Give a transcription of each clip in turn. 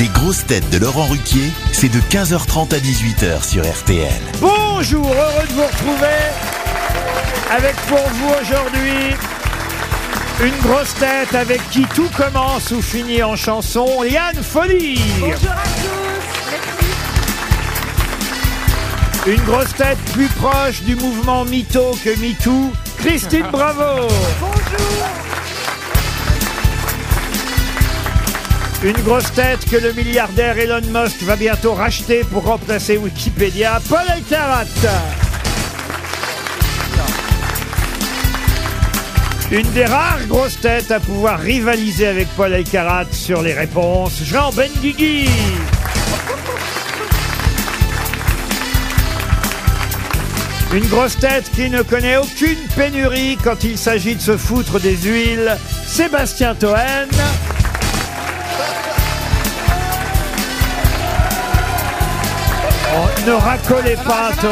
Les grosses têtes de Laurent Ruquier, c'est de 15h30 à 18h sur RTL. Bonjour, heureux de vous retrouver avec pour vous aujourd'hui une grosse tête avec qui tout commence ou finit en chanson, Yann Folly. Une grosse tête plus proche du mouvement Mytho que MeToo, Christine Bravo. Une grosse tête que le milliardaire Elon Musk va bientôt racheter pour remplacer Wikipédia, Paul Elkarat. Une des rares grosses têtes à pouvoir rivaliser avec Paul Elkarat sur les réponses, Jean Benguigui. Une grosse tête qui ne connaît aucune pénurie quand il s'agit de se foutre des huiles, Sébastien Toen. Ne racolez pas, Toen.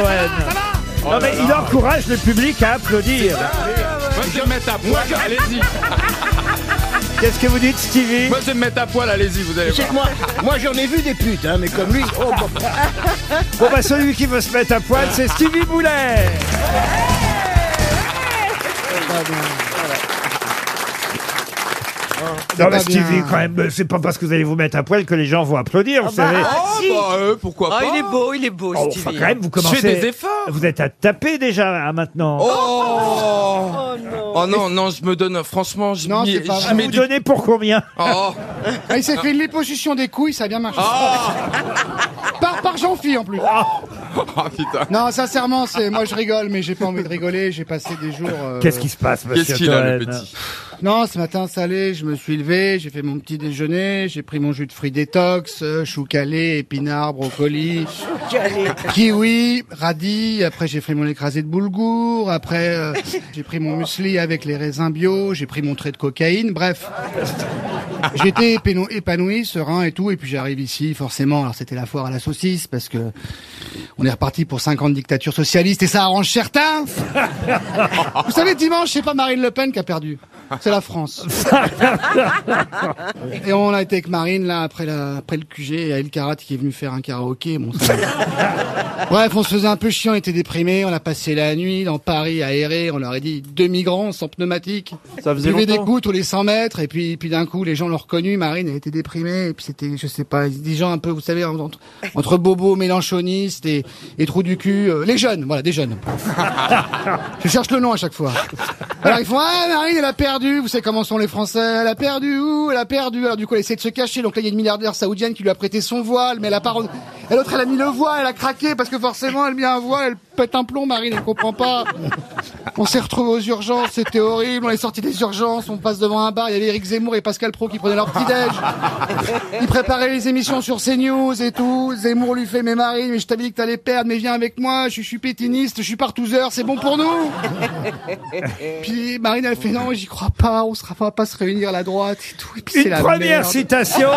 Non mais il encourage le public à applaudir. Moi je vais me mettre à poil, allez-y. Qu'est-ce que vous dites, Stevie Moi je vais me mettre à poil, allez-y, vous allez voir. moi, moi j'en ai vu des putes, hein, mais comme lui, oh, bon. Bon bah celui qui veut se mettre à poil, c'est Stevie Boulet. Non mais Stevie, quand même, c'est pas parce que vous allez vous mettre à poil que les gens vont applaudir, vous savez. Oh, bah, euh, pourquoi Ah, pas il est beau, il est beau, Oh, Stevie. enfin, quand même, vous commencez. fais des efforts. Vous êtes à taper déjà hein, maintenant. Oh Oh non, non, je me donne, franchement, je Non, m'y- c'est pas j'y vrai. mets vous du... donnez pour combien Oh, Ah, il s'est fait une liposuction des couilles, ça a bien marché. Par, par Jean-Phi en plus. oh, putain. Non, sincèrement, c'est moi je rigole, mais j'ai pas envie de rigoler. J'ai passé des jours. euh, Qu'est-ce qui se passe, monsieur Qu'est-ce qu'il a, le Toen petit? Non, ce matin, ça allait. Je me suis levé, j'ai fait mon petit déjeuner, j'ai pris mon jus de fruits détox, euh, chou calé, épinards, brocoli, kiwi, radis. Après, j'ai fait mon écrasé de boulgour. Après, euh, j'ai pris mon muesli avec les raisins bio. J'ai pris mon trait de cocaïne. Bref. J'étais épano- épanoui, serein et tout, et puis j'arrive ici, forcément. Alors c'était la foire à la saucisse parce que on est reparti pour 50 dictatures socialistes et ça arrange certains. Vous savez, dimanche, c'est pas Marine Le Pen qui a perdu, c'est la France. et on a été avec Marine là après la, après le QG et El Karat qui est venu faire un karaoké. Bon, ça- Bref, on se faisait un peu chiant, on était déprimés, on a passé la nuit dans Paris à errer, on leur a dit deux migrants sans pneumatique. Ça faisait Buvait des longtemps. coups tous les 100 mètres et puis puis d'un coup les gens l'ont reconnu, Marine elle était déprimée et puis c'était je sais pas des gens un peu vous savez entre, entre bobos mélanchonistes et, et trous du cul, euh, les jeunes, voilà des jeunes. je cherche le nom à chaque fois. Alors ils font ah Marine elle a perdu, vous savez comment sont les Français, elle a perdu. Où Elle a perdu. Alors du coup elle essaie de se cacher, donc là il y a une milliardaire saoudienne qui lui a prêté son voile, mais elle a pas et l'autre elle a mis le voile, elle a craqué parce que forcément elle met un voile, elle pète un plomb Marine, elle comprend pas. On s'est retrouvés aux urgences, c'était horrible. On est sorti des urgences, on passe devant un bar, il y avait Eric Zemmour et Pascal Pro qui prenaient leur petit déj. Ils préparaient les émissions sur CNews et tout. Zemmour lui fait mais Marie, mais je t'avais dit que t'allais perdre, mais viens avec moi, je, suis- pétiniste, je suis partouzeur, c'est bon pour nous. Puis Marine elle fait non, j'y crois pas, on sera pas se réunir à la droite et tout. Et puis c'est Une la première merde. citation.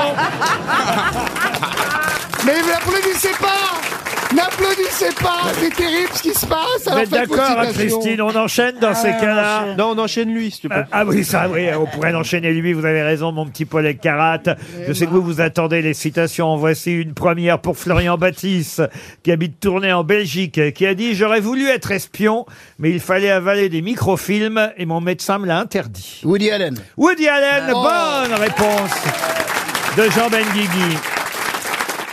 N'applaudissez pas N'applaudissez pas C'est terrible ce qui se passe Vous êtes d'accord, hein, citations. Christine On enchaîne dans ces cas-là Non, on enchaîne lui, s'il te plaît. Ah, ah oui, ça, oui, on pourrait l'enchaîner lui, vous avez raison, mon petit Paul Elkarat. Je sais que vous vous attendez les citations. En voici une première pour Florian Baptiste, qui habite Tournai en Belgique, qui a dit « J'aurais voulu être espion, mais il fallait avaler des microfilms et mon médecin me l'a interdit. Woody Allen. » Woody Allen, Oh. bonne réponse de Jean Benguigui.